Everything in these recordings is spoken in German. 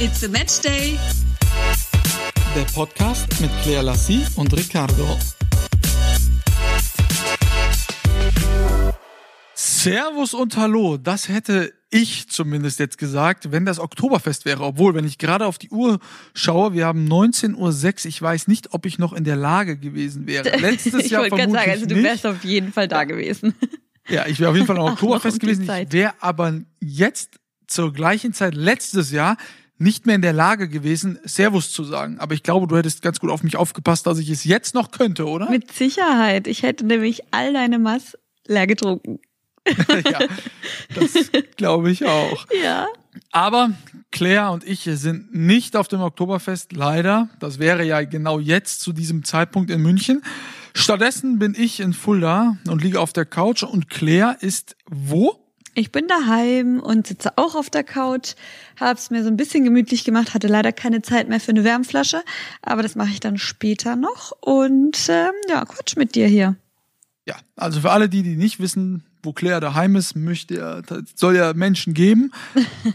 It's a Match Day. Der Podcast mit Claire Lassie und Ricardo. Servus und Hallo, das hätte ich zumindest jetzt gesagt, wenn das Oktoberfest wäre. Obwohl, wenn ich gerade auf die Uhr schaue, wir haben 19.06 Uhr. Ich weiß nicht, ob ich noch in der Lage gewesen wäre. Letztes ich Jahr vermutlich sagen, also du wärst auf jeden Fall da gewesen. Ja, ich wäre auf jeden Fall am Oktoberfest gewesen. Ich wäre aber jetzt zur gleichen Zeit letztes Jahr nicht mehr in der Lage gewesen, Servus zu sagen. Aber ich glaube, du hättest ganz gut auf mich aufgepasst, dass ich es jetzt noch könnte, oder? Mit Sicherheit. Ich hätte nämlich all deine Mass leer getrunken. ja, das glaube ich auch. Ja. Aber Claire und ich sind nicht auf dem Oktoberfest, leider. Das wäre ja genau jetzt zu diesem Zeitpunkt in München. Stattdessen bin ich in Fulda und liege auf der Couch und Claire ist wo? Ich bin daheim und sitze auch auf der Couch, hab's mir so ein bisschen gemütlich gemacht, hatte leider keine Zeit mehr für eine Wärmflasche, aber das mache ich dann später noch und ähm, ja, Quatsch mit dir hier. Ja, also für alle die, die nicht wissen, wo Claire daheim ist, möchte er, soll ja Menschen geben.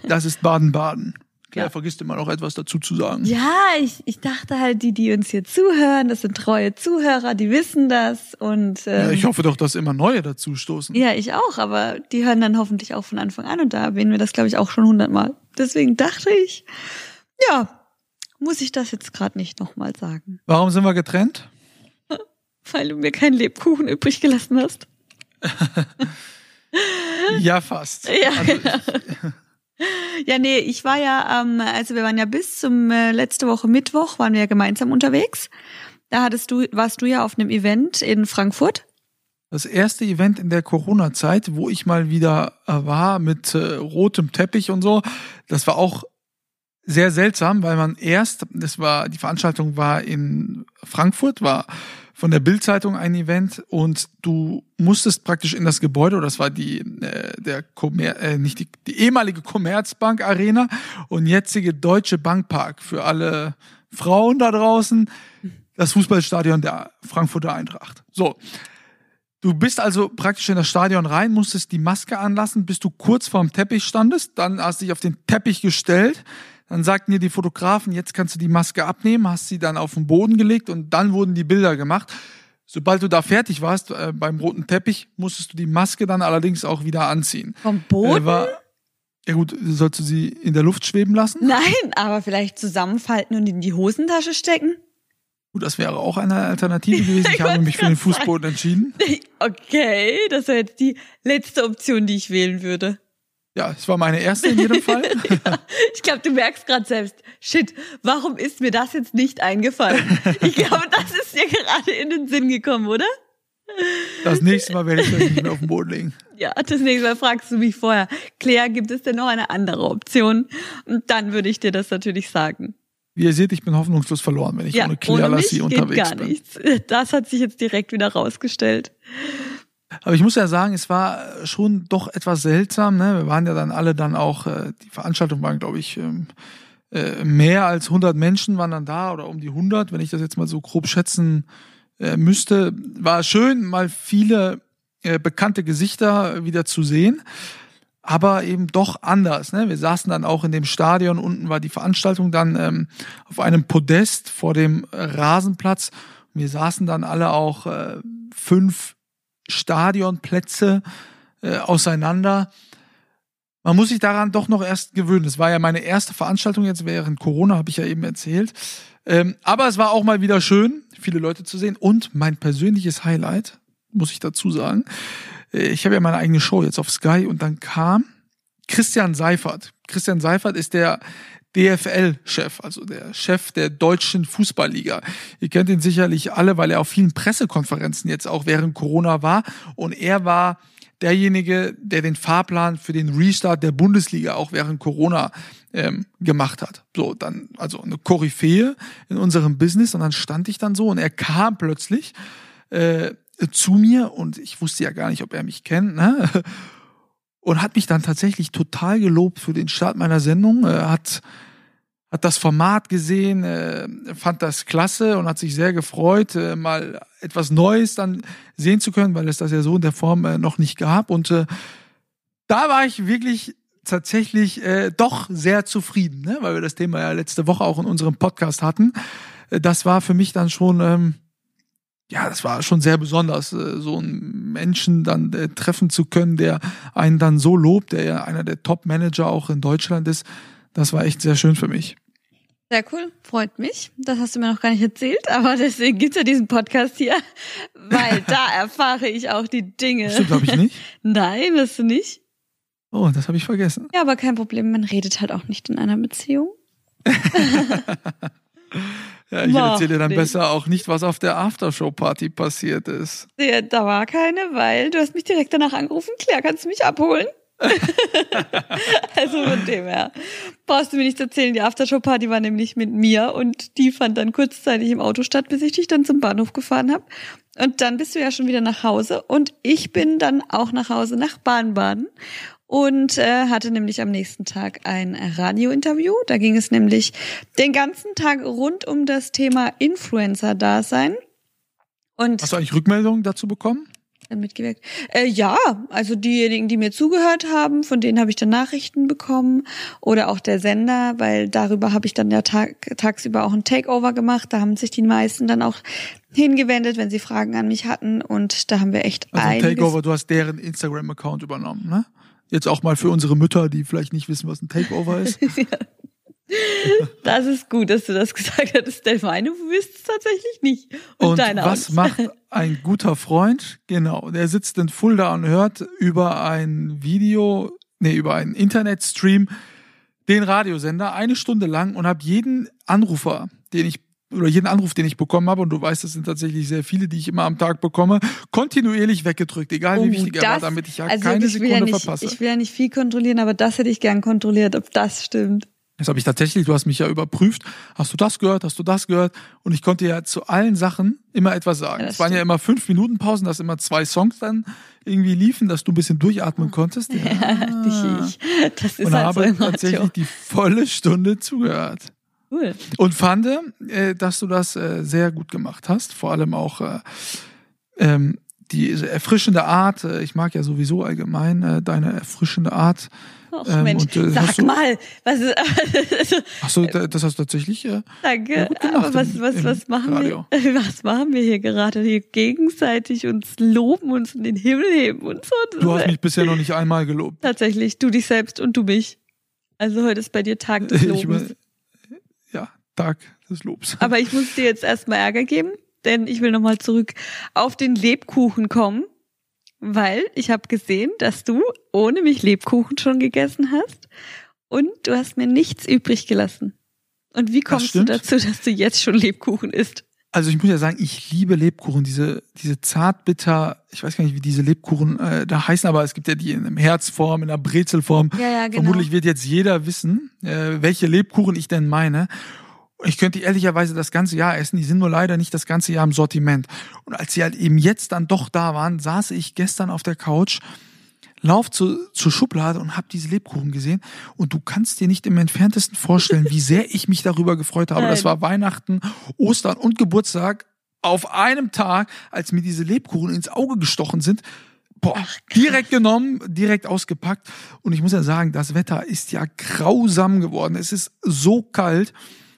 Das ist Baden-Baden. Claire ja. vergisst immer noch etwas dazu zu sagen. Ja, ich, ich dachte halt, die, die uns hier zuhören, das sind treue Zuhörer, die wissen das und ähm, ja, ich hoffe doch, dass immer neue dazu stoßen. Ja, ich auch, aber die hören dann hoffentlich auch von Anfang an und da erwähnen wir das, glaube ich, auch schon hundertmal. Deswegen dachte ich, ja, muss ich das jetzt gerade nicht nochmal sagen. Warum sind wir getrennt? Weil du mir keinen Lebkuchen übrig gelassen hast. ja, fast. Ja, also genau. Ja, nee, ich war ja, ähm, also wir waren ja bis zum äh, letzte Woche Mittwoch, waren wir ja gemeinsam unterwegs. Da hattest du, warst du ja auf einem Event in Frankfurt. Das erste Event in der Corona-Zeit, wo ich mal wieder äh, war mit äh, rotem Teppich und so. Das war auch sehr seltsam, weil man erst, das war, die Veranstaltung war in Frankfurt, war von der Bildzeitung ein Event und du musstest praktisch in das Gebäude, oder das war die äh, der Commer äh, nicht die, die ehemalige Commerzbank Arena und jetzige Deutsche Bankpark für alle Frauen da draußen, das Fußballstadion der Frankfurter Eintracht. So. Du bist also praktisch in das Stadion rein, musstest die Maske anlassen, bis du kurz vorm Teppich standest, dann hast du dich auf den Teppich gestellt, dann sagten dir die Fotografen, jetzt kannst du die Maske abnehmen, hast sie dann auf den Boden gelegt und dann wurden die Bilder gemacht. Sobald du da fertig warst äh, beim roten Teppich, musstest du die Maske dann allerdings auch wieder anziehen. Vom Boden? Äh, war, ja gut, sollst du sie in der Luft schweben lassen? Nein, aber vielleicht zusammenfalten und in die Hosentasche stecken? Gut, das wäre auch eine Alternative gewesen. Ich, ich habe mich für den Fußboden entschieden. Okay, das wäre jetzt die letzte Option, die ich wählen würde. Ja, es war meine erste in jedem Fall. ja, ich glaube, du merkst gerade selbst, shit, warum ist mir das jetzt nicht eingefallen? Ich glaube, das ist dir gerade in den Sinn gekommen, oder? Das nächste Mal werde ich das nicht mehr auf den Boden legen. Ja, das nächste Mal fragst du mich vorher, Claire, gibt es denn noch eine andere Option? Und dann würde ich dir das natürlich sagen. Wie ihr seht, ich bin hoffnungslos verloren, wenn ich ja, ohne Claire Lassie unterwegs gar Nichts. Das hat sich jetzt direkt wieder rausgestellt. Aber ich muss ja sagen, es war schon doch etwas seltsam. Ne? Wir waren ja dann alle dann auch, äh, die Veranstaltung waren, glaube ich, ähm, äh, mehr als 100 Menschen waren dann da oder um die 100, wenn ich das jetzt mal so grob schätzen äh, müsste. War schön, mal viele äh, bekannte Gesichter wieder zu sehen aber eben doch anders. Ne? Wir saßen dann auch in dem Stadion, unten war die Veranstaltung dann ähm, auf einem Podest vor dem Rasenplatz. Wir saßen dann alle auch äh, fünf Stadionplätze äh, auseinander. Man muss sich daran doch noch erst gewöhnen. Das war ja meine erste Veranstaltung jetzt während Corona, habe ich ja eben erzählt. Ähm, aber es war auch mal wieder schön, viele Leute zu sehen. Und mein persönliches Highlight, muss ich dazu sagen, äh, ich habe ja meine eigene Show jetzt auf Sky und dann kam Christian Seifert. Christian Seifert ist der DFL-Chef, also der Chef der deutschen Fußballliga. Ihr kennt ihn sicherlich alle, weil er auf vielen Pressekonferenzen jetzt auch während Corona war. Und er war derjenige, der den Fahrplan für den Restart der Bundesliga auch während Corona ähm, gemacht hat. So, dann, also eine Koryphäe in unserem Business. Und dann stand ich dann so und er kam plötzlich äh, zu mir und ich wusste ja gar nicht, ob er mich kennt. Ne? Und hat mich dann tatsächlich total gelobt für den Start meiner Sendung. Er hat, hat das Format gesehen, äh, fand das klasse und hat sich sehr gefreut, äh, mal etwas Neues dann sehen zu können, weil es das ja so in der Form äh, noch nicht gab. Und da war ich wirklich tatsächlich äh, doch sehr zufrieden, ne? weil wir das Thema ja letzte Woche auch in unserem Podcast hatten. Äh, das war für mich dann schon, ähm, ja, das war schon sehr besonders, äh, so einen Menschen dann äh, treffen zu können, der einen dann so lobt, der ja einer der Top-Manager auch in Deutschland ist. Das war echt sehr schön für mich. Sehr cool, freut mich. Das hast du mir noch gar nicht erzählt, aber deswegen gibt's ja diesen Podcast hier, weil da erfahre ich auch die Dinge. Stimmt, glaube ich nicht. Nein, das du nicht. Oh, das habe ich vergessen. Ja, aber kein Problem, man redet halt auch nicht in einer Beziehung. Ja, ich erzähle dann nicht. besser auch nicht, was auf der Aftershow-Party passiert ist. Ja, da war keine, weil du hast mich direkt danach angerufen. Claire, kannst du mich abholen? also von dem her. Brauchst du mir nichts erzählen. Die Aftershow-Party war nämlich mit mir und die fand dann kurzzeitig im Auto statt, bis ich dich dann zum Bahnhof gefahren habe. Und dann bist du ja schon wieder nach Hause und ich bin dann auch nach Hause nach Baden-Baden und äh, hatte nämlich am nächsten Tag ein Radiointerview. Da ging es nämlich den ganzen Tag rund um das Thema Influencer-Dasein. Und Hast du eigentlich Rückmeldungen dazu bekommen? mitgewirkt. Äh, ja, also diejenigen, die mir zugehört haben, von denen habe ich dann Nachrichten bekommen oder auch der Sender, weil darüber habe ich dann ja tag, tagsüber auch ein Takeover gemacht. Da haben sich die meisten dann auch hingewendet, wenn sie Fragen an mich hatten und da haben wir echt Also ein einiges. Takeover, du hast deren Instagram-Account übernommen, ne? Jetzt auch mal für unsere Mütter, die vielleicht nicht wissen, was ein Takeover ist. Das ist gut, dass du das gesagt hattest, denn meine wisst es tatsächlich nicht. Und, Und deine was auch macht ein guter Freund? Genau, der sitzt in Fulda und hört über ein Video, nee, über einen Internetstream den Radiosender eine Stunde lang und habe jeden Anrufer, den ich oder jeden Anruf, den ich bekommen habe, und du weißt, es sind tatsächlich sehr viele, die ich immer am Tag bekomme, kontinuierlich weggedrückt, egal wie Oh, wichtig er war, das- damit ich ja also keine ich Sekunde ja nicht, verpasse. Ich will ja nicht viel kontrollieren, aber das hätte ich gern kontrolliert, ob das stimmt. Das habe ich tatsächlich, du hast mich ja überprüft. Hast du das gehört? Hast du das gehört? Und ich konnte ja zu allen Sachen immer etwas sagen. Ja, es das waren ja stimmt. immer fünf Minuten Pausen, dass immer zwei Songs dann irgendwie liefen, dass du ein bisschen durchatmen konntest. Ja. Ja, ich, das ist Und halt so habe im tatsächlich die volle Stunde zugehört. Cool. Und fand, äh, dass du das äh, sehr gut gemacht hast. Vor allem auch äh, ähm, die erfrischende Art. Ich mag ja sowieso allgemein deine erfrischende Art. Ach Ähm, Mensch, und, äh, sag du- mal, was ist, Achso, das hast du tatsächlich. Äh, danke, aber was, was, im was machen Radio. wir, was machen wir hier gerade? Hier gegenseitig uns loben, uns in den Himmel heben und so. Du hast mich bisher noch nicht einmal gelobt. Tatsächlich, du dich selbst und du mich. Also heute ist bei dir Tag des Lobens. Tag des Lobs. Aber ich muss dir jetzt erstmal Ärger geben, denn ich will nochmal zurück auf den Lebkuchen kommen, weil ich habe gesehen, dass du ohne mich Lebkuchen schon gegessen hast und du hast mir nichts übrig gelassen. Und wie kommst du dazu, dass du jetzt schon Lebkuchen isst? Also ich muss ja sagen, ich liebe Lebkuchen, diese, diese zartbitter, ich weiß gar nicht, wie diese Lebkuchen äh, da heißen, aber es gibt ja die in einer Herzform, in einer Brezelform. Ja, ja, genau. Vermutlich wird jetzt jeder wissen, äh, welche Lebkuchen ich denn meine. Ich könnte die ehrlicherweise das ganze Jahr essen, die sind nur leider nicht das ganze Jahr im Sortiment. Und als sie halt eben jetzt dann doch da waren, saß ich gestern auf der Couch, lauf zu, zur Schublade und habe diese Lebkuchen gesehen. Und du kannst dir nicht im entferntesten vorstellen, wie sehr ich mich darüber gefreut habe. Das Nein. war Weihnachten, Ostern und Geburtstag auf einem Tag, als mir diese Lebkuchen ins Auge gestochen sind. Boah, direkt genommen, direkt ausgepackt. Und ich muss ja sagen, das Wetter ist ja grausam geworden. Es ist so kalt.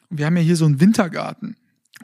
Wir haben ja hier so einen Wintergarten.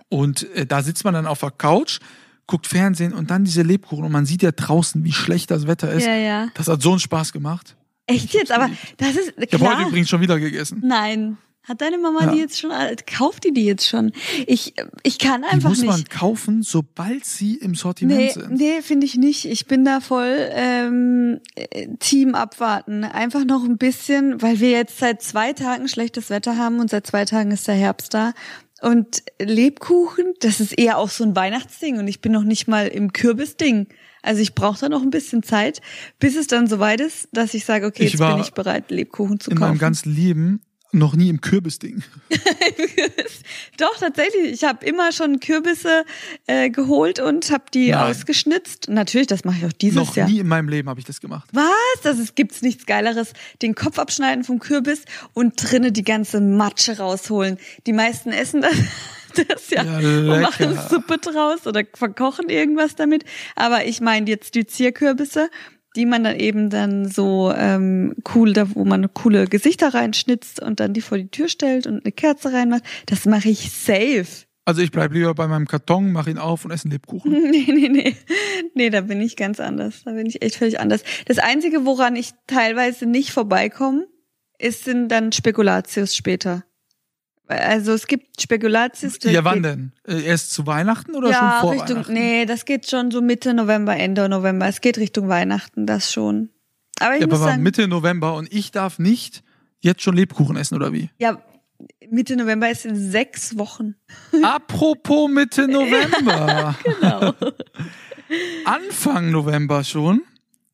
Und äh, da sitzt man dann auf der Couch, guckt Fernsehen und dann diese Lebkuchen. Und man sieht ja draußen, wie schlecht das Wetter ist. Ja, ja. Das hat so einen Spaß gemacht. Echt jetzt? Aber das ist Ich habe heute klar. übrigens schon wieder gegessen. Nein. Hat deine Mama Ja. die jetzt schon, alle- kauft die die jetzt schon? Ich, ich kann Die einfach muss nicht. man kaufen, sobald sie im Sortiment Nee, sind. nee finde ich nicht. Ich bin da voll ähm, äh, Team abwarten. Einfach noch ein bisschen, weil wir jetzt seit zwei Tagen schlechtes Wetter haben und seit zwei Tagen ist der Herbst da. Und Lebkuchen, das ist eher auch so ein Weihnachtsding und ich bin noch nicht mal im Kürbisding. Also ich brauche da noch ein bisschen Zeit, bis es dann soweit ist, dass ich sage, okay, Ich jetzt bin ich bereit, Lebkuchen zu In kaufen. meinem ganzen Leben noch nie im Kürbisding. Doch, tatsächlich. Ich habe immer schon Kürbisse äh, geholt und habe die Nein. ausgeschnitzt. Natürlich, das mache ich auch dieses noch Jahr. nie in meinem Leben habe ich das gemacht. Was? Das ist, gibt's nichts Geileres. Den Kopf abschneiden vom Kürbis und drinne die ganze Matsche rausholen. Die meisten essen das, das ja, Ja, und machen Suppe draus oder verkochen irgendwas damit. Aber ich meine jetzt die Zierkürbisse. Die man dann eben dann so ähm, cool, da wo man coole Gesichter reinschnitzt und dann die vor die Tür stellt und eine Kerze reinmacht. Das mache ich safe. Also ich bleib lieber bei meinem Karton, mach ihn auf und esse einen Lebkuchen. Nee, nee, nee. Nee, da bin ich ganz anders. Da bin ich echt völlig anders. Das Einzige, woran ich teilweise nicht vorbeikomme, ist sind dann Spekulatius später. Also es gibt Spekulatius. Ja, wann denn? Äh, Erst zu Weihnachten oder ja, schon vor Richtung, Weihnachten? nee, das geht schon so Mitte November, Ende November. Es geht Richtung Weihnachten, das schon. Aber ich Ja, muss aber sagen, Mitte November und ich darf nicht jetzt schon Lebkuchen essen oder wie? ja, Mitte November ist in sechs Wochen. Apropos Mitte November. Genau. Anfang November schon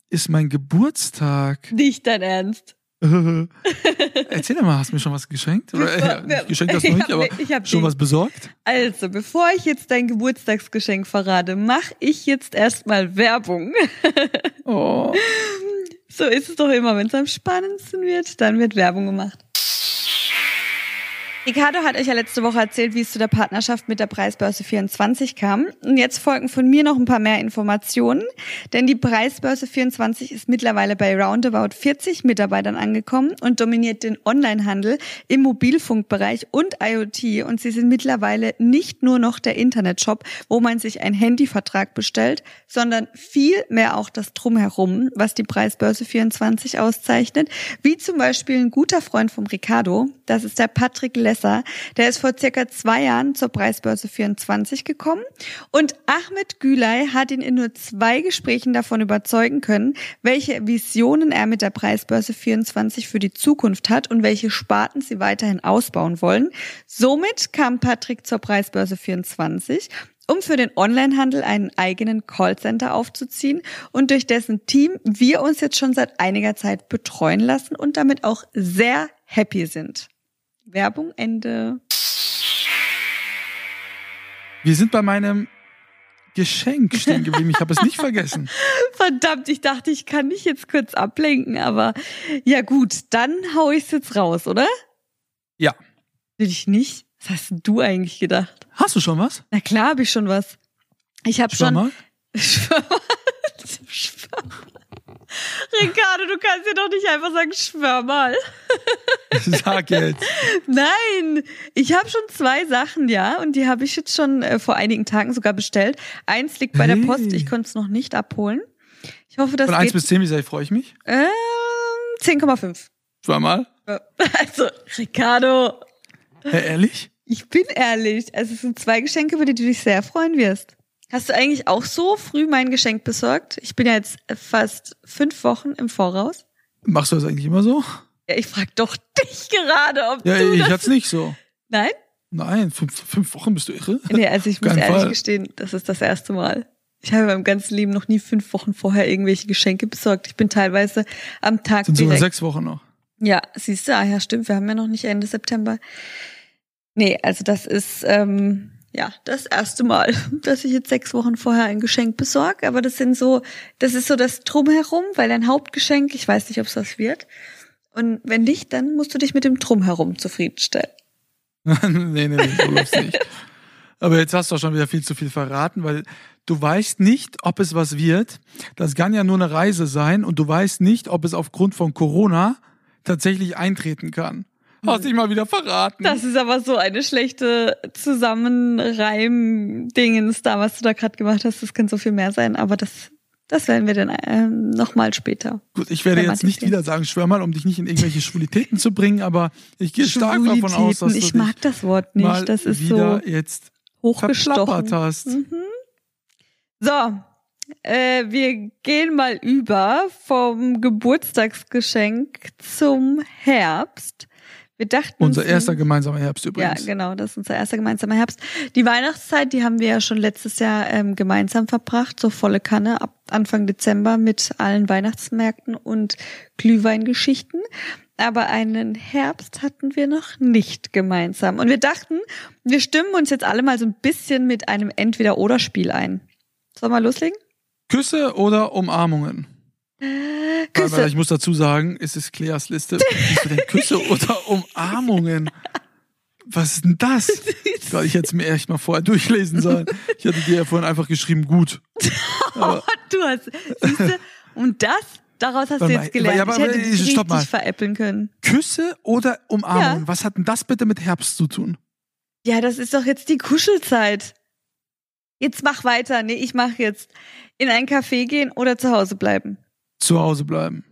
ist mein Geburtstag. Nicht dein Ernst. Erzähl doch mal, hast du mir schon was geschenkt? Oder, äh, nicht geschenkt hast du nicht, aber schon was besorgt? Also, bevor ich jetzt dein Geburtstagsgeschenk verrate, mache ich jetzt erstmal Werbung. Oh. So ist es doch immer, wenn es am spannendsten wird, dann wird Werbung gemacht. Ricardo hat euch ja letzte Woche erzählt, wie es zu der Partnerschaft mit der Preisbörse 24 kam. Und jetzt folgen von mir noch ein paar mehr Informationen, denn die Preisbörse 24 ist mittlerweile bei roundabout 40 Mitarbeitern angekommen und dominiert den Onlinehandel im Mobilfunkbereich und IoT. Und sie sind mittlerweile nicht nur noch der Internetshop, wo man sich einen Handyvertrag bestellt, sondern viel mehr auch das Drumherum, was die Preisbörse 24 auszeichnet, wie zum Beispiel ein guter Freund vom Ricardo, das ist der Patrick Lesser, der ist vor circa zwei Jahren zur Preisbörse 24 gekommen und Ahmed Gülay hat ihn in nur zwei Gesprächen davon überzeugen können, welche Visionen er mit der Preisbörse 24 für die Zukunft hat und welche Sparten sie weiterhin ausbauen wollen. Somit kam Patrick zur Preisbörse 24 um für den Onlinehandel einen eigenen Callcenter aufzuziehen und durch dessen Team wir uns jetzt schon seit einiger Zeit betreuen lassen und damit auch sehr happy sind. Werbung Ende. Wir sind bei meinem Geschenk stehen geblieben. Ich habe es nicht vergessen. Verdammt, ich dachte, ich kann dich jetzt kurz ablenken, aber ja gut, dann hau ich's jetzt raus, oder? Ja. Will ich nicht? Was hast du eigentlich gedacht? Hast du schon was? Na klar, habe ich schon was. Ich habe schon mal. Schwör mal. Schwör mal. Ricardo, du kannst ja doch nicht einfach sagen, schwör mal. Sag jetzt. Nein, ich habe schon zwei Sachen, ja, und die habe ich jetzt schon äh, vor einigen Tagen sogar bestellt. Eins liegt bei der Hey. Post, ich konnte es noch nicht abholen. Ich hoffe, das Von 1 geht. bis 10, wie sehr freue ich mich? Ähm, 10,5. Zweimal. Also, Ricardo, Hä, ehrlich? ich bin ehrlich. Also, es sind zwei Geschenke, über die du dich sehr freuen wirst. Hast du eigentlich auch so früh mein Geschenk besorgt? Ich bin ja jetzt fast fünf Wochen im Voraus. Machst du das eigentlich immer so? Ja, ich frag doch dich gerade, ob Ja, du ich das... hat's nicht so. Nein? Nein, fünf, fünf Wochen bist du irre? Nee, also ich muss ehrlich Fall. gestehen, das ist das erste Mal. Ich habe in meinem ganzen Leben noch nie fünf Wochen vorher irgendwelche Geschenke besorgt. Ich bin teilweise am Tag Sind sogar direkt. sechs Wochen noch. Ja, siehst du, ah ja, stimmt, wir haben ja noch nicht Ende September. Nee, also das ist ähm, ja das erste Mal, dass ich jetzt sechs Wochen vorher ein Geschenk besorge. Aber das sind so, das ist so das Drumherum, weil ein Hauptgeschenk, ich weiß nicht, ob es das wird. Und wenn nicht, dann musst du dich mit dem Drumherum zufriedenstellen. nee, nee, nee, so läuft's nicht. Aber jetzt hast du auch schon wieder viel zu viel verraten, weil du weißt nicht, ob es was wird. Das kann ja nur eine Reise sein und du weißt nicht, ob es aufgrund von Corona tatsächlich eintreten kann. Hast dich mal wieder verraten. Das ist aber so eine schlechte Zusammenreim-Dingens da, was du da gerade gemacht hast. Das kann so viel mehr sein, aber das, das werden wir dann ähm, nochmal später. Gut, ich werde jetzt nicht wieder sagen, schwör mal, um dich nicht in irgendwelche Schwulitäten zu bringen, aber ich gehe stark davon aus, dass du ich mag das Wort mal nicht. Das ist wieder so jetzt hochgestochen. hast. So, äh, wir gehen mal über vom Geburtstagsgeschenk zum Herbst. Wir dachten Unser uns- erster gemeinsamer Herbst Ja, übrigens. genau, das ist unser erster gemeinsamer Herbst. Die Weihnachtszeit, die haben wir ja schon letztes Jahr ähm, gemeinsam verbracht, so volle Kanne ab Anfang Dezember mit allen Weihnachtsmärkten und Glühweingeschichten. Aber einen Herbst hatten wir noch nicht gemeinsam. Und wir dachten, wir stimmen uns jetzt alle mal so ein bisschen mit einem Entweder-Oder-Spiel ein. Sollen wir loslegen? Küsse oder Umarmungen? Küsse. ich muss dazu sagen, es ist Claires Liste. Küsse oder Umarmungen? Was ist denn das? Gott, ich hätte es mir echt mal vorher durchlesen sollen. Ich hatte dir ja vorhin einfach geschrieben, gut. Aber Du hast, siehst du, Und das, daraus hast du jetzt gelernt. ja, aber- ich hätte dich stopp mal. richtig veräppeln können. Küsse oder Umarmung? Ja. Was hat denn das bitte mit Herbst zu tun? Ja, das ist doch jetzt die Kuschelzeit. Jetzt mach weiter. Nee, ich mach jetzt. In ein Café gehen oder zu Hause bleiben. Zu Hause bleiben.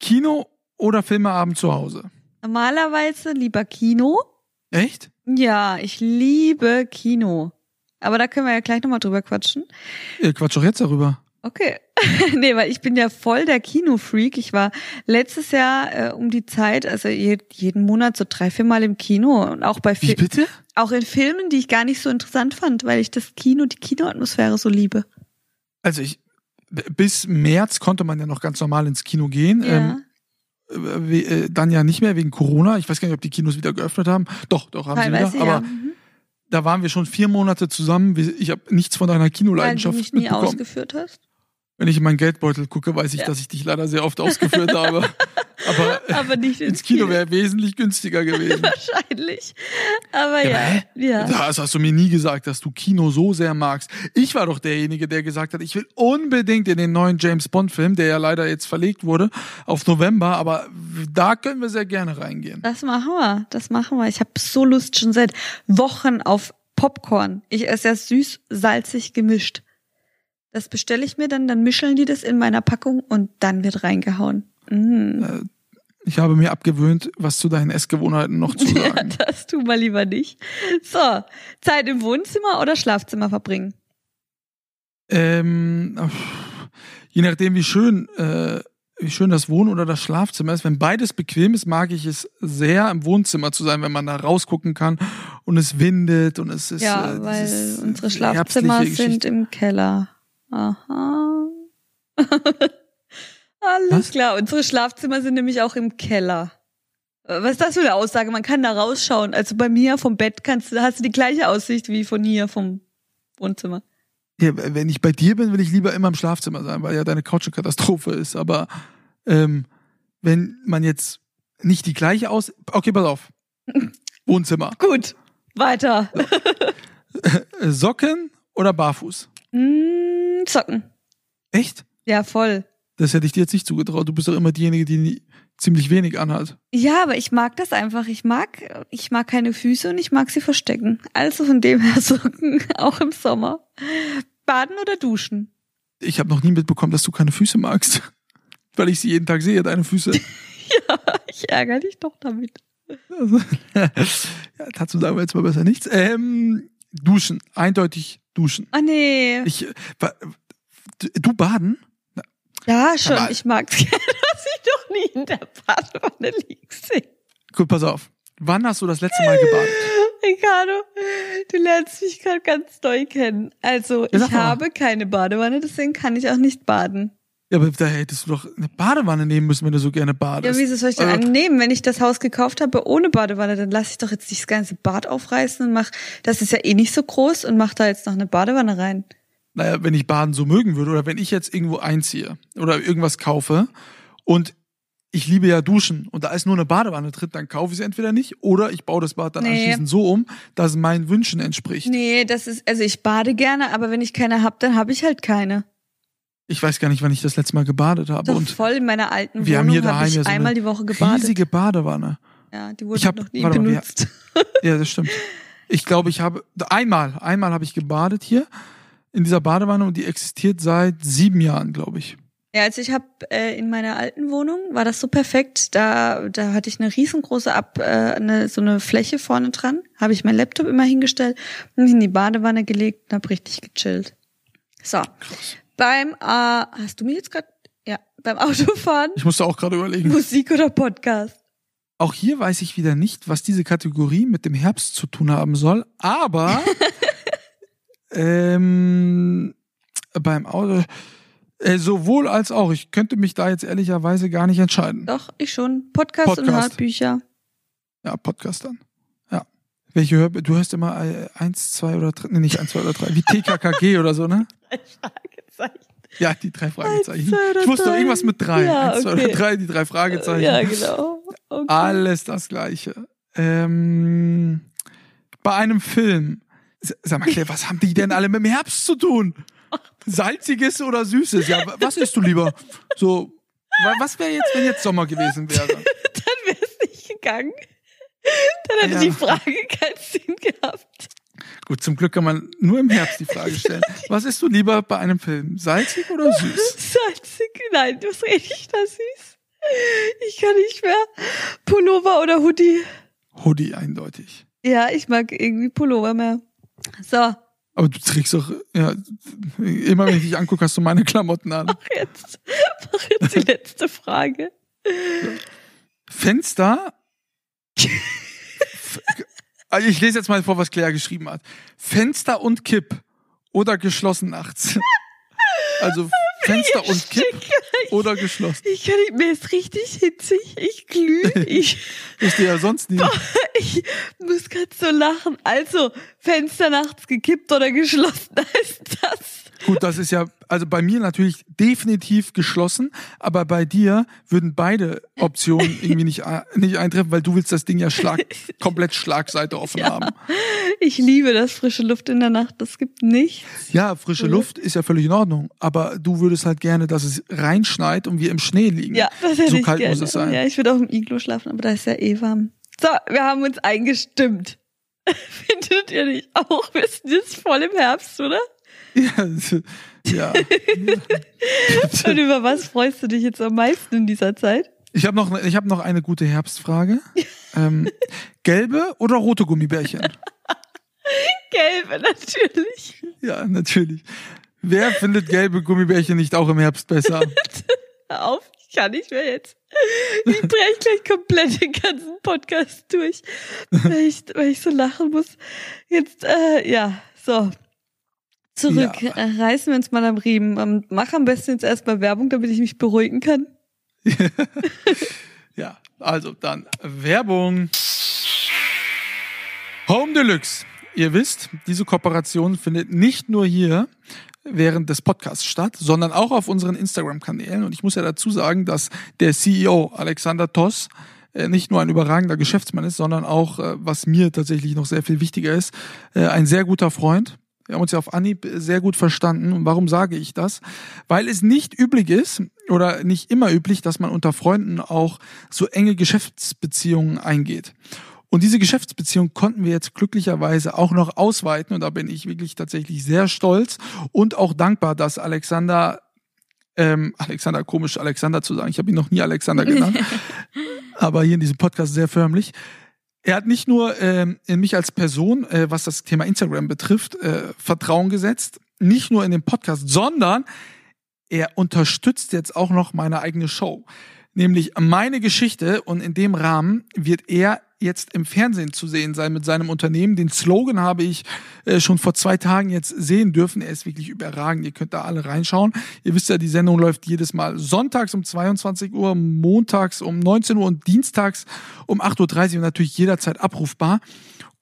Kino oder Filmeabend zu Hause? Normalerweise lieber Kino. Echt? Ja, ich liebe Kino. Aber da können wir ja gleich nochmal drüber quatschen. Ihr quatscht doch jetzt darüber. Okay. nee, weil ich bin ja voll der Kinofreak. Ich war letztes Jahr äh, um die Zeit, also je, jeden Monat so drei, vier Mal im Kino und auch bei Wie Fil bitte? auch in Filmen, die ich gar nicht so interessant fand, weil ich das Kino, die Kinoatmosphäre so liebe. Also ich bis März konnte man ja noch ganz normal ins Kino gehen. Ähm, äh, äh, dann ja nicht mehr wegen Corona. Ich weiß gar nicht, ob die Kinos wieder geöffnet haben. Doch, doch haben teilweise sie wieder. ja. Aber Mhm. da waren wir schon vier Monate zusammen. Ich habe nichts von deiner Weil du Kinoleidenschaft mich nie mitbekommen. ausgeführt hast. Wenn ich in meinen Geldbeutel gucke, weiß ich, Ja. dass ich dich leider sehr oft ausgeführt habe. Aber Aber nicht ins Kino wäre wesentlich günstiger gewesen. Wahrscheinlich. Aber Ja? Ja. Das hast du mir nie gesagt, dass du Kino so sehr magst. Ich war doch derjenige, der gesagt hat, ich will unbedingt in den neuen James Bond Film, der ja leider jetzt verlegt wurde, auf November, aber da können wir sehr gerne reingehen. Das machen wir. Das machen wir. Ich habe so Lust schon seit Wochen auf Popcorn. Ich esse ja süß, salzig gemischt. Das bestelle ich mir dann, dann mischeln die das in meiner Packung und dann wird reingehauen. Mm. Ich habe mir abgewöhnt, was zu deinen Essgewohnheiten noch zu Ja, sagen. das tu mal lieber nicht. So, Zeit im Wohnzimmer oder Schlafzimmer verbringen? ähm, je nachdem, wie schön, äh, wie schön das Wohn- oder das Schlafzimmer ist. Wenn beides bequem ist, mag ich es sehr, im Wohnzimmer zu sein, wenn man da rausgucken kann und es windet und es ist. ja, äh, weil unsere Schlafzimmer sind im Keller. Aha. Alles Was? klar, unsere Schlafzimmer sind nämlich auch im Keller. Äh, Was ist das für eine Aussage? Man kann da rausschauen. Also bei mir vom Bett kannst du, hast du die gleiche Aussicht wie von hier vom Wohnzimmer. Ja, wenn ich bei dir bin, will ich lieber immer im Schlafzimmer sein, weil ja deine Couch eine Katastrophe ist. Aber ähm, wenn man jetzt nicht die gleiche aus... Okay, pass auf. Wohnzimmer. Gut, weiter. Äh, Socken oder barfuß? Mm, Zocken. Echt? Ja, voll. Das hätte ich dir jetzt nicht zugetraut. Du bist doch immer diejenige, die nie, ziemlich wenig anhat. Ja, aber ich mag das einfach. Ich mag, ich mag keine Füße und ich mag sie verstecken. Also von dem her Socken, auch im Sommer. Baden oder duschen? Ich habe noch nie mitbekommen, dass du keine Füße magst. Weil ich sie jeden Tag sehe, deine Füße. Ich ärgere dich doch damit. Also, ja, dazu sagen wir jetzt mal besser nichts. Ähm, duschen. Eindeutig duschen. Ah nee. Ich, du baden? Ja, schon. Aber- ich mag's gerne, dass ich doch nie in der Badewanne liegen sehe. Gut, pass auf. Wann hast du das letzte Mal gebadet? Ricardo, du lernst mich gerade ganz neu kennen. Also, Ja, ich mal. habe keine Badewanne, deswegen kann ich auch nicht baden. Ja, aber da hättest du doch eine Badewanne nehmen müssen, wenn du so gerne Ja, badest. wieso soll ich denn Also- annehmen? Wenn ich das Haus gekauft habe ohne Badewanne, dann lasse ich doch jetzt nicht das ganze Bad aufreißen und mach, das ist ja eh nicht so groß und mach da jetzt noch eine Badewanne rein. Naja, wenn ich Baden so mögen würde oder wenn ich jetzt irgendwo einziehe oder irgendwas kaufe und ich liebe ja Duschen und da ist nur eine Badewanne drin, dann kaufe ich sie entweder nicht oder ich baue das Bad dann Nee. anschließend so um, dass es meinen Wünschen entspricht. Nee, das ist, also ich bade gerne, aber wenn ich keine hab, dann habe ich halt keine. Ich weiß gar nicht, wann ich das letzte Mal gebadet habe. Doch und voll in meiner alten wir haben Wohnung hier habe daheim ich ja so einmal die Woche gebadet. riesige Badewanne. Ja, die wurde Ich hab- noch nie mal, benutzt. Ja, das stimmt. Ich glaube, ich habe einmal, einmal habe ich gebadet hier in dieser Badewanne und die existiert seit sieben Jahren, glaube ich. Ja, also ich habe äh, in meiner alten Wohnung war das so perfekt. Da da hatte ich eine riesengroße Ab, äh, eine, so eine Fläche vorne dran. Habe ich meinen Laptop immer hingestellt und mich in die Badewanne gelegt und habe richtig gechillt. So, beim äh, hast du mich jetzt gerade ja beim Autofahren Ich musste auch gerade überlegen. Musik oder Podcast? Auch hier weiß ich wieder nicht, was diese Kategorie mit dem Herbst zu tun haben soll, aber ähm, beim Auto äh, sowohl als auch. Ich könnte mich da jetzt ehrlicherweise gar nicht entscheiden. Doch ich schon Podcast, und Podcast. Hörbücher. Ja, Podcast dann. Ja. Welche Hör du hörst immer äh, eins, zwei oder drei, nee, nicht eins, zwei oder drei, wie TKKG oder so, ne? Fragezeichen. Ja, die drei Fragezeichen. Eins, ich wusste doch drei. irgendwas mit drei. Ja, eins, zwei okay. oder drei, die drei Fragezeichen. Ja, genau. Okay. Alles das Gleiche. Ähm, bei einem Film. Sag mal, Claire, was haben die denn alle mit dem Herbst zu tun? Salziges oder Süßes? Ja, was isst du lieber? So, wa- was wäre jetzt, wenn jetzt Sommer gewesen wäre? Dann wäre es nicht gegangen. Dann hätte Ja. die Frage keinen Sinn gehabt. Gut, zum Glück kann man nur im Herbst die Frage stellen. Was isst du lieber bei einem Film? Salzig oder süß? Salzig, nein, was rede ich da süß? Ich kann nicht mehr. Pullover oder Hoodie? Hoodie eindeutig. Ja, ich mag irgendwie Pullover mehr. So, Aber du trägst doch, ja, immer wenn ich dich angucke, hast du meine Klamotten an. mach jetzt, mach jetzt die letzte Frage. Fenster. Also ich lese jetzt mal vor, was Claire geschrieben hat. Fenster und Kipp oder geschlossen nachts. Also Fenster und Kipp oder geschlossen. Ich kann nicht, mir ist richtig hitzig. Ich glühe. Ich, Ich stehe ja sonst nie. ich muss gerade so lachen. Also, Fenster nachts gekippt oder geschlossen heißt das. Gut, das ist ja, also bei mir natürlich definitiv geschlossen, aber bei dir würden beide Optionen irgendwie nicht, nicht eintreffen, weil du willst das Ding ja schlag, komplett Schlagseite offen Ja. haben. Ich liebe das frische Luft in der Nacht. Das gibt nichts. Ja, frische Mhm. Luft ist ja völlig in Ordnung, aber du würdest halt gerne, dass es reinschneit und wir im Schnee liegen. Ja, das hätte so ich kalt gerne. muss es sein. Ja, ich würde auch im Iglo schlafen, aber da ist ja eh warm. So, wir haben uns eingestimmt. Findet ihr nicht auch? Wir sind jetzt voll im Herbst, oder? Ja, ja. Und über was freust du dich jetzt am meisten in dieser Zeit? Ich habe noch, ich hab noch eine gute Herbstfrage. Ähm, gelbe oder rote Gummibärchen? Gelbe natürlich. Ja, natürlich. Wer findet gelbe Gummibärchen nicht auch im Herbst besser? Hör auf, ich kann nicht mehr jetzt. Ich breche gleich komplett den ganzen Podcast durch, weil ich, weil ich so lachen muss. Jetzt, äh, ja, so. Zurück, Ja. äh, reißen wir uns mal am Riemen. Mach am besten jetzt erstmal Werbung, damit ich mich beruhigen kann. Ja, also dann Werbung. Home Deluxe. Ihr wisst, diese Kooperation findet nicht nur hier während des Podcasts statt, sondern auch auf unseren Instagram-Kanälen. Und ich muss ja dazu sagen, dass der CEO Alexander Toss äh, nicht nur ein überragender Geschäftsmann ist, sondern auch, äh, was mir tatsächlich noch sehr viel wichtiger ist, ein sehr guter Freund. Wir haben uns ja auf Anhieb sehr gut verstanden. Und warum sage ich das? Weil es nicht üblich ist oder nicht immer üblich, dass man unter Freunden auch so enge Geschäftsbeziehungen eingeht. Und diese Geschäftsbeziehung konnten wir jetzt glücklicherweise auch noch ausweiten. Und da bin ich wirklich tatsächlich sehr stolz und auch dankbar, dass Alexander, ähm, Alexander, komisch Alexander zu sagen, ich habe ihn noch nie Alexander genannt, aber hier in diesem Podcast sehr förmlich. Er hat nicht nur ähm, in mich als Person, äh, was das Thema Instagram betrifft, äh, Vertrauen gesetzt, nicht nur in den Podcast, sondern er unterstützt jetzt auch noch meine eigene Show, nämlich meine Geschichte. Und in dem Rahmen wird er jetzt im Fernsehen zu sehen sein mit seinem Unternehmen. Den Slogan habe ich äh, schon vor zwei Tagen jetzt sehen dürfen. Er ist wirklich überragend. Ihr könnt da alle reinschauen. Ihr wisst ja, die Sendung läuft jedes Mal sonntags um 22 Uhr, montags um 19 Uhr und dienstags um 8.30 Uhr und natürlich jederzeit abrufbar.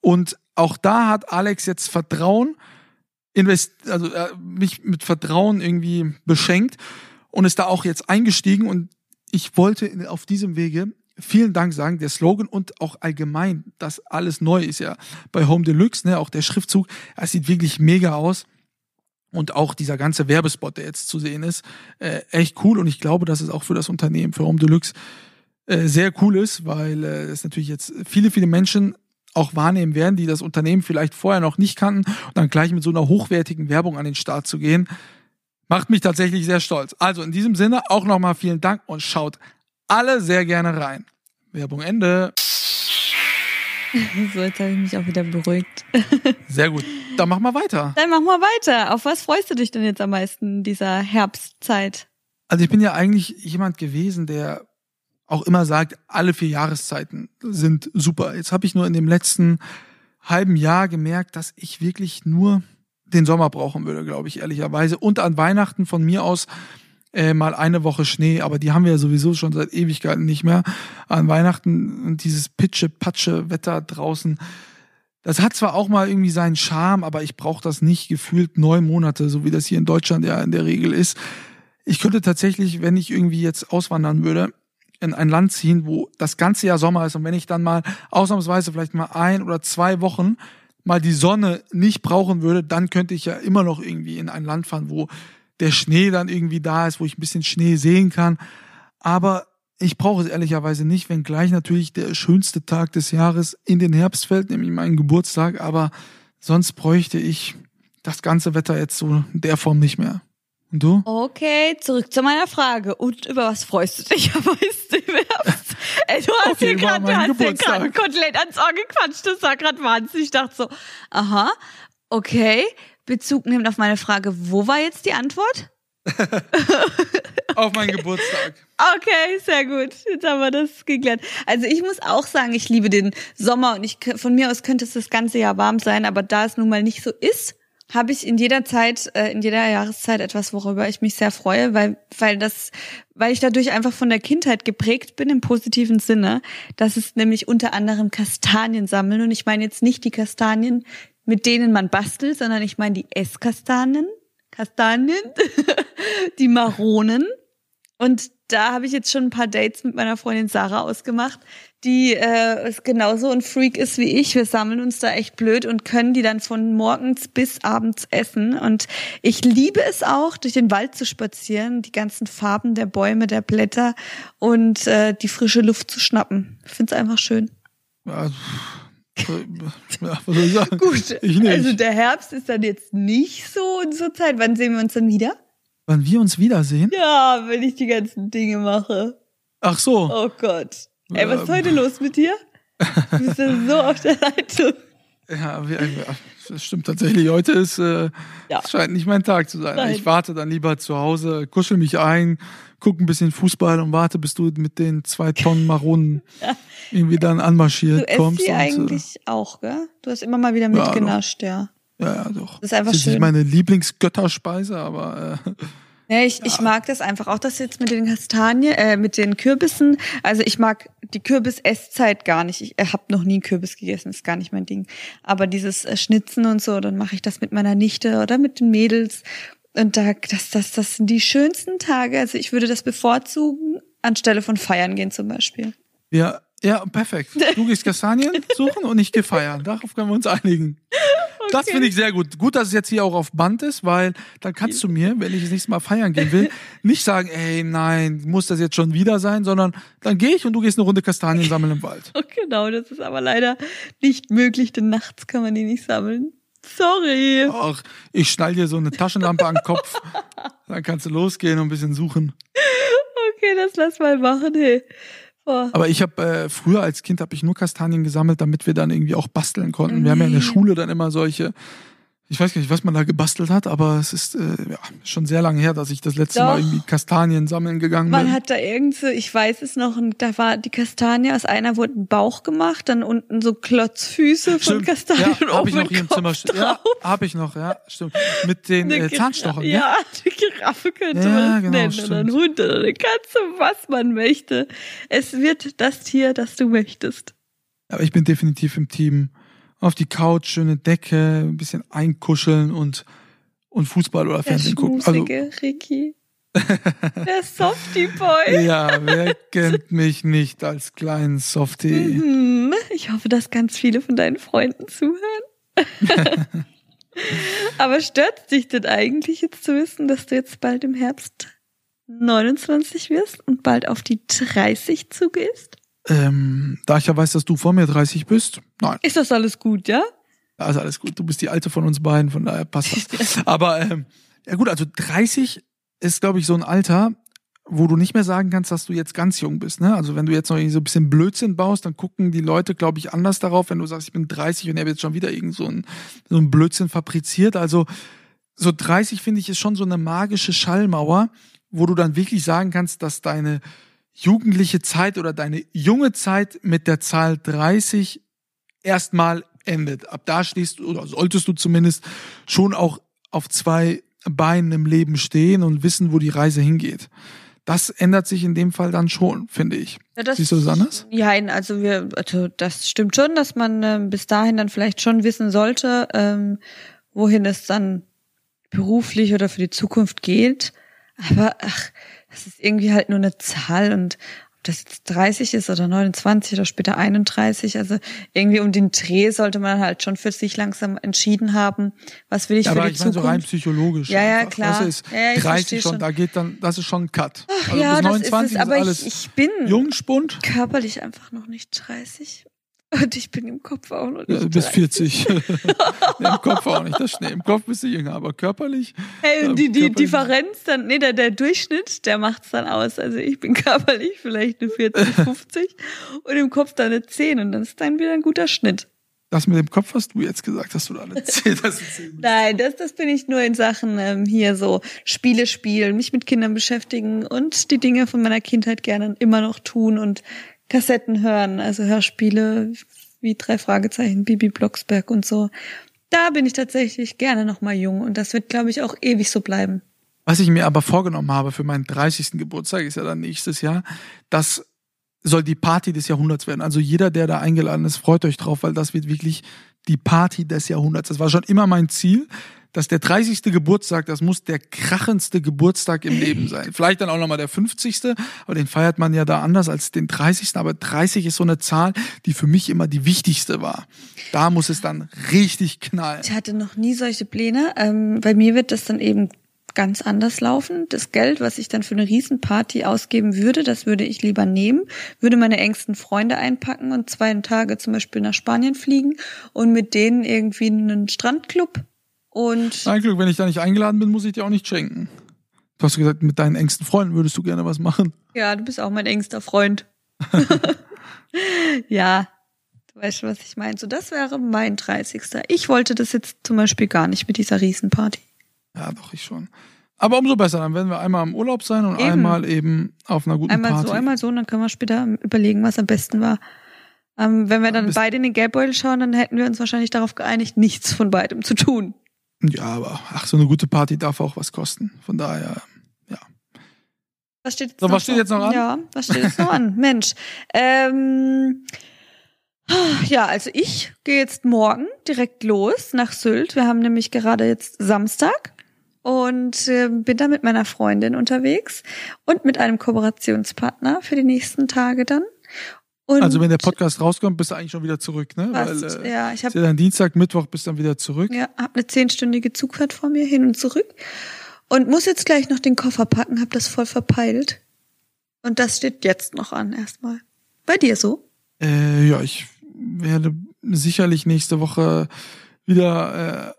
Und auch da hat Alex jetzt Vertrauen invest also äh, mich mit Vertrauen irgendwie beschenkt und ist da auch jetzt eingestiegen und ich wollte auf diesem Wege vielen Dank sagen, der Slogan und auch allgemein, dass alles neu ist ja bei Home Deluxe, ne, auch der Schriftzug, es sieht wirklich mega aus. Und auch dieser ganze Werbespot, der jetzt zu sehen ist, äh, echt cool. Und ich glaube, dass es auch für das Unternehmen, für Home Deluxe, äh, sehr cool ist, weil äh, es natürlich jetzt viele, viele Menschen auch wahrnehmen werden, die das Unternehmen vielleicht vorher noch nicht kannten und dann gleich mit so einer hochwertigen Werbung an den Start zu gehen, macht mich tatsächlich sehr stolz. Also in diesem Sinne auch nochmal vielen Dank und schaut alle sehr gerne rein. Werbung Ende. So, jetzt habe ich mich auch wieder beruhigt. Sehr gut. Dann machen wir weiter. Dann mach mal weiter. Auf was freust du dich denn jetzt am meisten in dieser Herbstzeit? Also ich bin ja eigentlich jemand gewesen, der auch immer sagt, alle vier Jahreszeiten sind super. Jetzt habe ich nur in dem letzten halben Jahr gemerkt, dass ich wirklich nur den Sommer brauchen würde, glaube ich, ehrlicherweise. Und an Weihnachten von mir aus äh, mal eine Woche Schnee, aber die haben wir ja sowieso schon seit Ewigkeiten nicht mehr. An Weihnachten und dieses Pitsche-Patsche-Wetter draußen. Das hat zwar auch mal irgendwie seinen Charme, aber ich brauche das nicht gefühlt neun Monate, so wie das hier in Deutschland ja in der Regel ist. Ich könnte tatsächlich, wenn ich irgendwie jetzt auswandern würde, in ein Land ziehen, wo das ganze Jahr Sommer ist und wenn ich dann mal ausnahmsweise vielleicht mal ein oder zwei Wochen mal die Sonne nicht brauchen würde, dann könnte ich ja immer noch irgendwie in ein Land fahren, wo der Schnee dann irgendwie da ist, wo ich ein bisschen Schnee sehen kann. Aber ich brauche es ehrlicherweise nicht, wenn gleich natürlich der schönste Tag des Jahres in den Herbst fällt, nämlich meinen Geburtstag. Aber sonst bräuchte ich das ganze Wetter jetzt so in der Form nicht mehr. Und du? Okay, zurück zu meiner Frage. Und über was freust du dich am meisten im Herbst? Ey, du hast Okay, hier gerade, du hast hier gerade ein Kotelett ans Ohr gequatscht. Das war gerade Wahnsinn. Ich dachte so, aha, okay. Bezug nimmt auf meine Frage, wo war jetzt die Antwort? Auf meinen Geburtstag. Okay, sehr gut. Jetzt haben wir das geklärt. Also ich muss auch sagen, ich liebe den Sommer und ich von mir aus könnte es das ganze Jahr warm sein, aber da es nun mal nicht so ist, habe ich in jeder Zeit, äh, in jeder Jahreszeit etwas, worüber ich mich sehr freue, weil weil das, weil ich dadurch einfach von der Kindheit geprägt bin im positiven Sinne. Das ist nämlich unter anderem Kastanien sammeln und ich meine jetzt nicht die Kastanien, mit denen man bastelt, sondern ich meine die Esskastanien, Kastanien, die Maronen. Und da habe ich jetzt schon ein paar Dates mit meiner Freundin Sarah ausgemacht, die äh, genauso ein Freak ist wie ich. Wir sammeln uns da echt blöd und können die dann von morgens bis abends essen. Und ich liebe es auch, durch den Wald zu spazieren, die ganzen Farben der Bäume, der Blätter und äh, die frische Luft zu schnappen. Ich finde es einfach schön. Ja, ja, was soll ich sagen? Gut, Ich also der Herbst ist dann jetzt nicht so unsere Zeit. Wann sehen wir uns dann wieder? Wann wir uns wiedersehen? Ja, wenn ich die ganzen Dinge mache. Ach so. Oh Gott. Ey, was ist Ähm. heute los mit dir? Du bist ja so auf der Leitung. Ja, wir, ja, das stimmt tatsächlich. Heute ist, äh, Ja. scheint nicht mein Tag zu sein. Nein. Ich warte dann lieber zu Hause, kuschel mich ein, guck ein bisschen Fußball und warte, bis du mit den zwei Tonnen Maronen irgendwie dann Du anmarschiert isst kommst. und, äh, eigentlich auch, gell? Du hast immer mal wieder Ja, mitgenascht, ja. ja, ja, doch. Das ist einfach das ist schön. nicht meine Lieblingsgötterspeise, aber äh, Ja, ich, ich mag das einfach auch, das jetzt mit den Kastanien, äh, mit den Kürbissen. Also ich mag die Kürbis-Esszeit gar nicht. Ich äh, habe noch nie einen Kürbis gegessen, ist gar nicht mein Ding. Aber dieses äh, Schnitzen und so, dann mache ich das mit meiner Nichte oder mit den Mädels. Und da, das, das, das sind die schönsten Tage. Also ich würde das bevorzugen, anstelle von feiern gehen zum Beispiel. ja, ja, perfekt. Du gehst Kastanien suchen und ich gehe feiern. Darauf können wir uns einigen. Das finde ich sehr gut. Gut, dass es jetzt hier auch auf Band ist, weil dann kannst du mir, wenn ich das nächste Mal feiern gehen will, nicht sagen, ey, nein, muss das jetzt schon wieder sein, sondern dann gehe ich und du gehst eine Runde Kastanien sammeln im Wald. Oh, genau, das ist aber leider nicht möglich, denn nachts kann man die nicht sammeln. Sorry. Ach, ich schnall dir so eine Taschenlampe an den Kopf, dann kannst du losgehen und ein bisschen suchen. Okay, das lass mal machen, hey. Aber ich habe äh, früher als Kind habe ich nur Kastanien gesammelt, damit wir dann irgendwie auch basteln konnten. Wir haben ja in der Nee. Schule dann immer solche, ich weiß gar nicht, was man da gebastelt hat, aber es ist äh, ja, schon sehr lange her, dass ich das letzte Mal Doch. irgendwie Kastanien sammeln gegangen Man bin. hat da irgend so, ich weiß es noch, und da war die Kastanie, aus einer wurde ein Bauch gemacht, dann unten so Klotzfüße von Stimmt. Kastanien ja, und oben ich noch hier im Zimmer stehen. Ja, drauf. habe ich noch, ja, stimmt. Mit den äh, Zahnstochern, ne? Ja, eine Giraffe könnte Ja, man genau, nennen. Oder ein stimmt. Hund oder eine Katze, was man möchte. Es wird das Tier, das du möchtest. Aber ich bin definitiv im Team. Auf die Couch, schöne Decke, ein bisschen einkuscheln und, und Fußball oder Der Fernsehen gucken. Also, Ricky. Der Softie Boy. ja, wer kennt mich nicht als kleinen Softie? Mhm. Ich hoffe, dass ganz viele von deinen Freunden zuhören. Aber stört dich denn eigentlich jetzt zu wissen, dass du jetzt bald im Herbst 29 wirst und bald auf die 30 zugehst? Ähm, da ich ja weiß, dass du vor mir 30 bist, nein, Ist das alles gut, ja? ist alles gut. Du bist die alte von uns beiden, von daher passt das. Aber ähm, ja gut, also 30 ist, glaube ich, so ein Alter, wo du nicht mehr sagen kannst, dass du jetzt ganz jung bist. Ne? Also wenn du jetzt noch irgendwie so ein bisschen Blödsinn baust, dann gucken die Leute, glaube ich, anders darauf, wenn du sagst, ich bin 30 und er wird jetzt schon wieder irgend so ein, so ein Blödsinn fabriziert. Also so 30 finde ich ist schon so eine magische Schallmauer, wo du dann wirklich sagen kannst, dass deine jugendliche Zeit oder deine junge Zeit mit der Zahl 30 erstmal endet. Ab da stehst du, oder solltest du zumindest schon auch auf zwei Beinen im Leben stehen und wissen, wo die Reise hingeht. Das ändert sich in dem Fall dann schon, finde ich. Ja, das, Siehst du das anders? Ja, also wir, also das stimmt schon, dass man ähm, bis dahin dann vielleicht schon wissen sollte, ähm, wohin es dann beruflich oder für die Zukunft geht. Aber ach, das ist irgendwie halt nur eine Zahl und das jetzt 30 ist oder 29 oder später 31. Also irgendwie um den Dreh sollte man halt schon für sich langsam entschieden haben, was will ich Ja, für aber die ich meine so Zukunft. rein psychologisch. Ja, ja, klar. Das ist Ja, ja, ich 30 verstehe schon, schon. da geht dann, das ist schon ein Cut. Ach, Also ja, bis das 29 ist es, aber alles ich, ich bin Jungspund. körperlich einfach noch nicht 30. Und ich bin im Kopf auch noch nicht Ja, bis 30. 40. nee, Im Kopf auch nicht. Das nee, Im Kopf bist du jünger, aber körperlich. Hey, ähm, und die, die körperlich- Differenz dann, nee, der, der Durchschnitt, der macht's dann aus. Also ich bin körperlich vielleicht eine 40, 50 und im Kopf dann eine 10 und dann ist dann wieder ein guter Schnitt. Das mit dem Kopf hast du jetzt gesagt, dass du da eine 10 dass du 10 bist. Nein, das, das bin ich nur in Sachen ähm, hier so Spiele spielen, mich mit Kindern beschäftigen und die Dinge von meiner Kindheit gerne immer noch tun und Kassetten hören, also Hörspiele wie drei Fragezeichen, Bibi Blocksberg und so. Da bin ich tatsächlich gerne noch mal jung und das wird, glaube ich, auch ewig so bleiben. Was ich mir aber vorgenommen habe für meinen 30. Geburtstag, ist ja dann nächstes Jahr, das soll die Party des Jahrhunderts werden. Also jeder, der da eingeladen ist, freut euch drauf, weil das wird wirklich die Party des Jahrhunderts. Das war schon immer mein Ziel, dass der 30. Geburtstag, das muss der krachendste Geburtstag im Leben sein. Vielleicht dann auch nochmal der 50. Aber den feiert man ja da anders als den 30. Aber 30 ist so eine Zahl, die für mich immer die wichtigste war. Da muss es dann richtig knallen. Ich hatte noch nie solche Pläne. Ähm, bei mir wird das dann eben ganz anders laufen. Das Geld, was ich dann für eine Riesenparty ausgeben würde, das würde ich lieber nehmen, würde meine engsten Freunde einpacken und zwei Tage zum Beispiel nach Spanien fliegen und mit denen irgendwie einen Strandclub und Ein Glück, wenn ich da nicht eingeladen bin, muss ich dir auch nicht schenken. Du hast gesagt, mit deinen engsten Freunden würdest du gerne was machen. ja, du bist auch mein engster Freund. ja, du weißt schon, was ich meine. So, das wäre mein 30. Ich wollte das jetzt zum Beispiel gar nicht mit dieser Riesenparty. Ja, doch, ich schon. Aber umso besser, dann werden wir einmal im Urlaub sein und Eben. einmal eben auf einer guten Einmal Party. so, einmal so, und dann können wir später überlegen, was am besten war. Ähm, wenn wir dann beide in den Geldbeutel schauen, dann hätten wir uns wahrscheinlich darauf geeinigt, nichts von beidem zu tun. Ja, aber ach, so eine gute Party darf auch was kosten. Von daher, ja. Was steht jetzt So, noch was steht jetzt noch an? Ja, was steht jetzt noch an? Mensch. Ähm, ja, also ich gehe jetzt morgen direkt los nach Sylt. Wir haben nämlich gerade jetzt Samstag und äh, bin da mit meiner Freundin unterwegs und mit einem Kooperationspartner für die nächsten Tage dann. Und Also wenn der Podcast rauskommt, bist du eigentlich schon wieder zurück, ne? fast, Weil äh, ja, ich habe ja dann Dienstag, Mittwoch bist dann wieder zurück. Ja, hab eine zehnstündige Zugfahrt vor mir hin und zurück und muss jetzt gleich noch den Koffer packen, hab das voll verpeilt. Und das steht jetzt noch an erstmal. Bei dir so? Äh, ja, ich werde sicherlich nächste Woche wieder äh,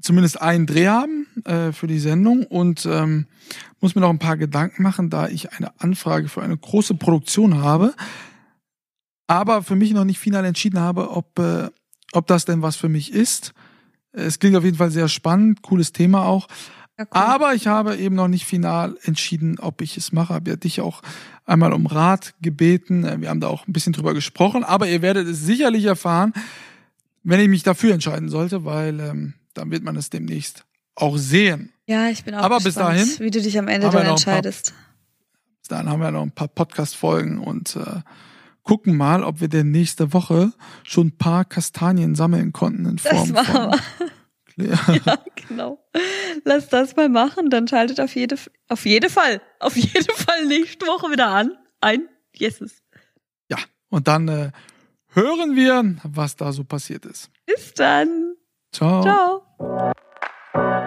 zumindest einen Dreh haben äh, für die Sendung und ähm, muss mir noch ein paar Gedanken machen, da ich eine Anfrage für eine große Produktion habe, aber für mich noch nicht final entschieden habe, ob, äh, ob das denn was für mich ist. Es klingt auf jeden Fall sehr spannend, cooles Thema auch. Ja, cool. Aber ich habe eben noch nicht final entschieden, ob ich es mache. Habe ja dich auch einmal um Rat gebeten. Äh, Wir haben da auch ein bisschen drüber gesprochen. Aber ihr werdet es sicherlich erfahren, wenn ich mich dafür entscheiden sollte, weil ähm, dann wird man es demnächst auch sehen. ja, ich bin auch Aber bis gespannt, dahin wie du dich am Ende dann ein paar- entscheidest. Bis dahin haben wir noch ein paar Podcast-Folgen und äh, gucken mal, ob wir denn nächste Woche schon ein paar Kastanien sammeln konnten in Das Form machen von wir. Ja, genau. Lass das mal machen, dann schaltet auf jede, auf jede Fall, auf jeden Fall nächste Woche wieder an. Ein Yeses. Ja, und dann äh, hören wir, was da so passiert ist. Bis dann. Ciao. Ciao.